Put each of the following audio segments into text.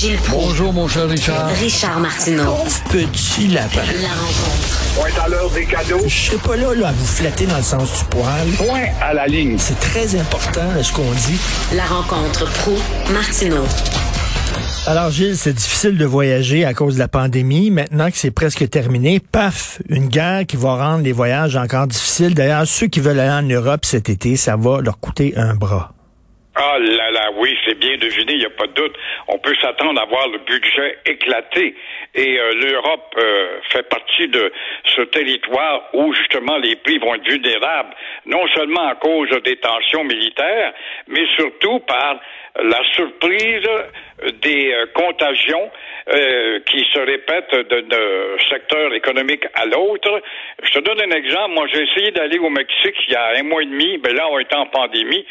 Gilles Proulx. Bonjour, mon cher Richard. Richard Martineau. Petit lapin. La rencontre. Point à l'heure des cadeaux. Je serai pas là, là à vous flatter dans le sens du poil. Point à la ligne. C'est très important là, ce qu'on dit. La rencontre pro martineau Alors Gilles, c'est difficile de voyager à cause de la pandémie. Maintenant que c'est presque terminé, paf, une guerre qui va rendre les voyages encore difficiles. D'ailleurs, ceux qui veulent aller en Europe cet été, ça va leur coûter un bras. Ah là là, oui, c'est bien deviné, il n'y a pas de doute. On peut s'attendre à voir le budget éclater. Et euh, l'Europe euh, fait partie de ce territoire où justement les prix vont être vulnérables, non seulement à cause des tensions militaires, mais surtout par la surprise des euh, contagions euh, qui se répètent d'un secteur économique à l'autre. Je te donne un exemple. Moi, j'ai essayé d'aller au Mexique il y a un mois et demi. Ben là, on était en pandémie.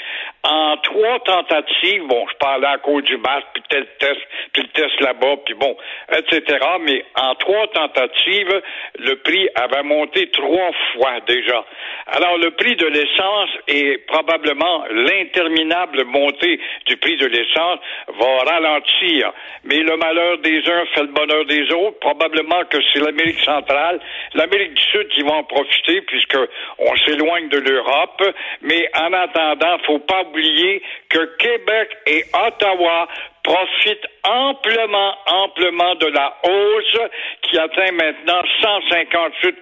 En trois tentatives, bon, je parlais à cause du masque, puis tel test, puis le test là-bas, puis bon, etc. Mais en trois tentatives, le prix avait monté trois fois déjà. Alors, le prix de l'essence et probablement l'interminable montée du prix de l'essence va ralentir. Mais le malheur des uns fait le bonheur des autres. Probablement que c'est l'Amérique centrale, l'Amérique du Sud qui va en profiter puisque on s'éloigne de l'Europe. Mais en attendant, faut pas oublier que Québec et Ottawa profite amplement, amplement de la hausse qui atteint maintenant 158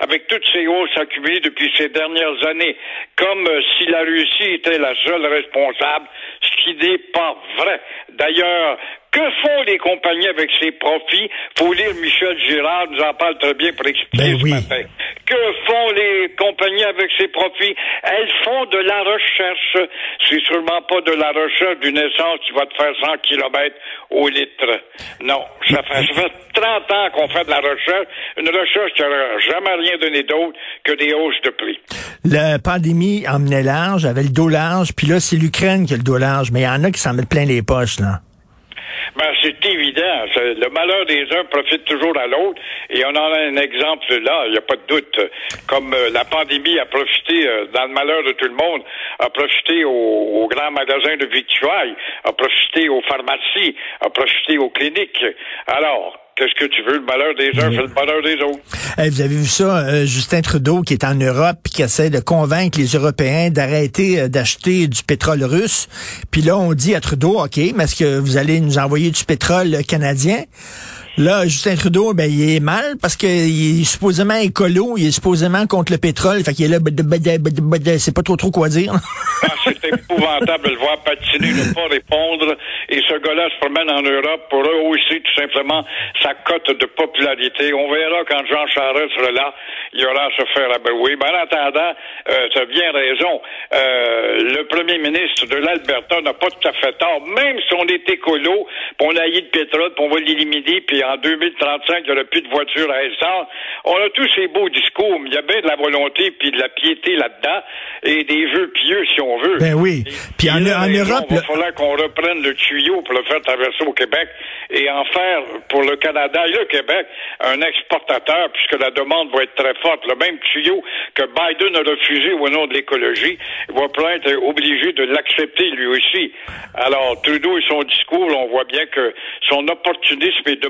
avec toutes ces hausses accumulées depuis ces dernières années, comme si la Russie était la seule responsable, ce qui n'est pas vrai. D'ailleurs, que font les compagnies avec ces profits? Faut lire Michel Girard, nous en parle très bien pour expliquer Ben ce oui. matin. Compagnies avec ces profits? Elles font de la recherche. C'est sûrement pas de la recherche d'une essence qui va te faire 100 km au litre. Non. Ça fait, ça fait 30 ans qu'on fait de la recherche. Une recherche qui n'aura jamais rien donné d'autre que des hausses de prix. La pandémie emmenait large, avait le dos large, puis là, c'est l'Ukraine qui a le dos large, mais il y en a qui s'en mettent plein les poches, là. Ben, c'est évident. Le malheur des uns profite toujours à l'autre. Et on en a un exemple là, il n'y a pas de doute. Comme euh, la pandémie a profité, euh, dans le malheur de tout le monde, a profité aux, aux grands magasins de victuailles, a profité aux pharmacies, a profité aux cliniques. Alors, qu'est-ce que tu veux? Le malheur des uns fait le bonheur des autres. Hey, vous avez vu ça, euh, Justin Trudeau qui est en Europe puis qui essaie de convaincre les Européens d'arrêter euh, d'acheter du pétrole russe. Puis là, on dit à Trudeau, OK, mais est-ce que vous allez nous envoyer du pétrole canadien? Là, Justin Trudeau, ben, il est mal parce qu'il est supposément écolo, il est supposément contre le pétrole. Fait qu'il est là, c'est pas trop trop quoi dire. Ah, c'est épouvantable de le voir patiner, ne pas répondre. Et ce gars-là se promène en Europe pour rehausser tout simplement sa cote de popularité. On verra quand Jean Charest sera là, il aura à se faire abouer. Mais en attendant, euh, tu as bien raison. Euh, le premier ministre de l'Alberta n'a pas tout à fait tort. Même si on est écolo, puis on a de pétrole, puis on va l'éliminer, puis en 2035, il n'y aura plus de voitures à essence. On a tous ces beaux discours, mais il y a bien de la volonté puis de la piété là-dedans et des vœux pieux, si on veut. Ben oui. Puis en- raison, Europe, Il va falloir qu'on reprenne le tuyau pour le faire traverser au Québec et en faire pour le Canada et le Québec un exportateur, puisque la demande va être très forte. Le même tuyau que Biden a refusé au nom de l'écologie, il va peut être obligé de l'accepter lui aussi. Alors, Trudeau et son discours, on voit bien que son opportunisme est de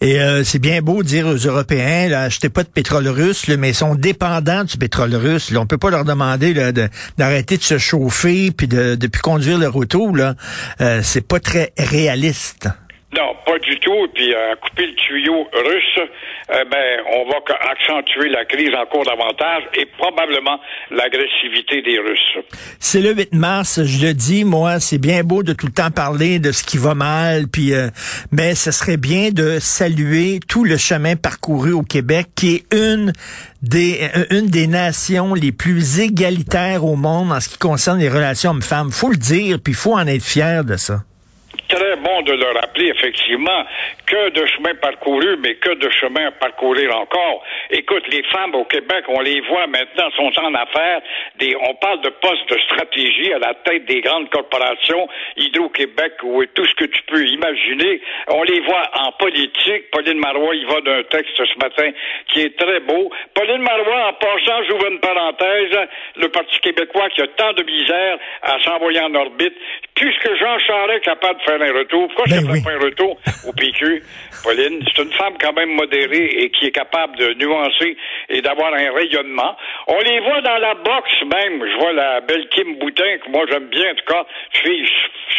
Et euh, c'est bien beau de dire aux Européens, là, achetez pas de pétrole russe, là, mais ils sont dépendants du pétrole russe. Là. On peut pas leur demander d'arrêter de, se chauffer puis de, de conduire leur auto. Là. Euh, c'est pas très réaliste. Non, pas du tout. Et puis, à couper le tuyau russe, euh, ben, on va accentuer la crise encore davantage et probablement l'agressivité des Russes. C'est le 8 mars, je le dis, moi, c'est bien beau de tout le temps parler de ce qui va mal, puis euh, mais ce serait bien de saluer tout le chemin parcouru au Québec, qui est une des euh, une des nations les plus égalitaires au monde en ce qui concerne les relations hommes-femmes. Faut le dire, puis il faut en être fier de ça. Très bon de le rappeler, effectivement, que de chemin parcouru, mais que de chemin à parcourir encore. Écoute, les femmes au Québec, on les voit maintenant, sont en affaires. On parle de postes de stratégie à la tête des grandes corporations, Hydro-Québec ou tout ce que tu peux imaginer. On les voit en politique. Pauline Marois, il va d'un texte ce matin qui est très beau. Pauline Marois, en passant, j'ouvre une parenthèse, le Parti québécois qui a tant de misère à s'envoyer en orbite, puisque Jean Charest est capable de faire un retour, Pourquoi Ben je ne oui. pas un retour au PQ, Pauline? C'est une femme quand même modérée et qui est capable de nuancer et d'avoir un rayonnement. On les voit dans la boxe même. Je vois la belle Kim Boutin, que moi j'aime bien, en tout cas, fille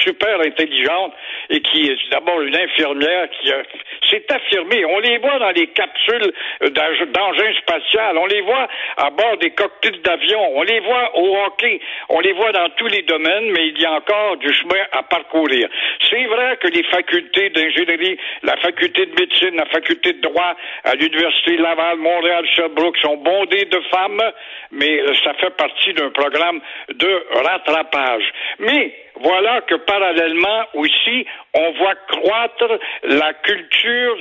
super intelligente et qui est d'abord une infirmière qui a- s'est affirmée. On les voit dans les capsules d'eng- d'engins spatials. On les voit à bord des cockpits d'avion. On les voit au hockey. On les voit dans tous les domaines, mais il y a encore du chemin à parcourir. C'est vrai que les facultés d'ingénierie, la faculté de médecine, la faculté de droit à l'Université Laval, Montréal, Sherbrooke sont bondées de femmes, mais euh, ça fait partie d'un programme de rattrapage. Mais voilà que parallèlement aussi, on voit croître la culture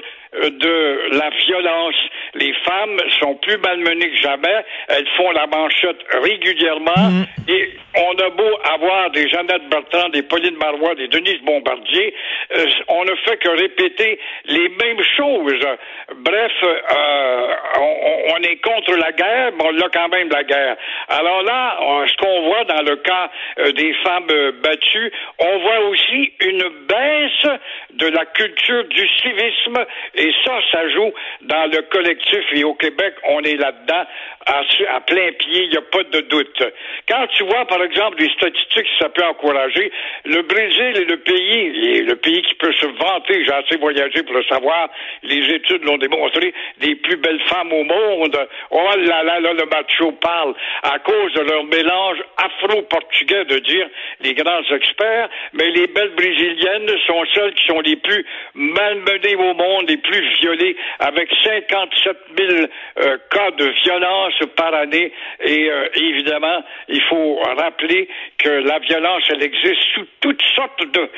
de la violence. Les femmes sont plus malmenées que jamais. Elles font la manchette régulièrement. Et on a beau avoir des Jeannette Bertrand, des Pauline Marois, des Denise Bombardier, euh, on ne fait que répéter les mêmes choses. Bref, euh, on, on est contre la guerre, mais on a quand même la guerre. Alors là, on- ce qu'on voit dans le cas euh, des femmes euh, battues, on voit aussi une baisse de la culture du civisme et ça, ça joue dans le collectif et au Québec, on est là-dedans à, plein pied, il n'y a pas de doute. Quand tu vois, par exemple, des statistiques, ça peut encourager, le Brésil est le pays, et le pays qui peut se vanter, j'ai assez voyagé pour le savoir, les études l'ont démontré, des plus belles femmes au monde. Oh là là, là, le macho parle à cause de leur mélange afro-portugais, de dire les grands experts, mais les belles brésiliennes sont celles qui sont les plus malmenées au monde, les plus violées, avec 57 000 euh, cas de violence par année. Et euh, évidemment, il faut rappeler que la violence, elle existe sous toutes sortes de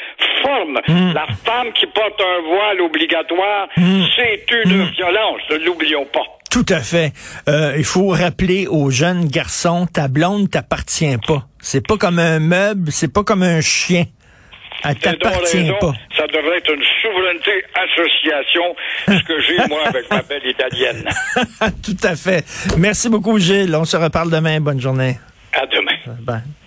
formes. La femme qui porte un voile obligatoire, c'est une violence, ne l'oublions pas. Tout à fait. Euh, il faut rappeler aux jeunes garçons, ta blonde t'appartient pas. C'est pas comme un meuble, c'est pas comme un chien. Elle t'appartient pas. Ça devrait être une souveraineté association, ce que j'ai, moi, avec ma belle italienne. Tout à fait. Merci beaucoup, Gilles. On se reparle demain. Bonne journée. À demain. Bye.